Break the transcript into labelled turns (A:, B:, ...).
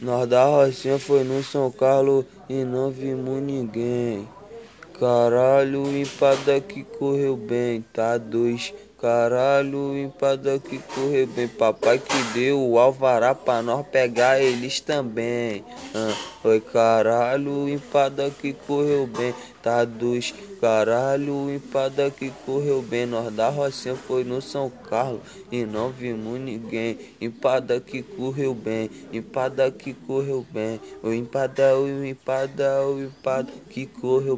A: Nós da Rocinha foi no São Carlos e não vimos ninguém. Caralho, empada que correu bem, tá dois. Caralho, empada que correu bem. Papai que deu o alvará pra nós pegar eles também. Ah, oi, caralho, empada que correu bem, tá dois. Caralho, empada que correu bem. Nós da Rocinha foi no São Carlos e não vimos ninguém. Empada que correu bem, empada que correu bem. O empada, o empada, o empada que correu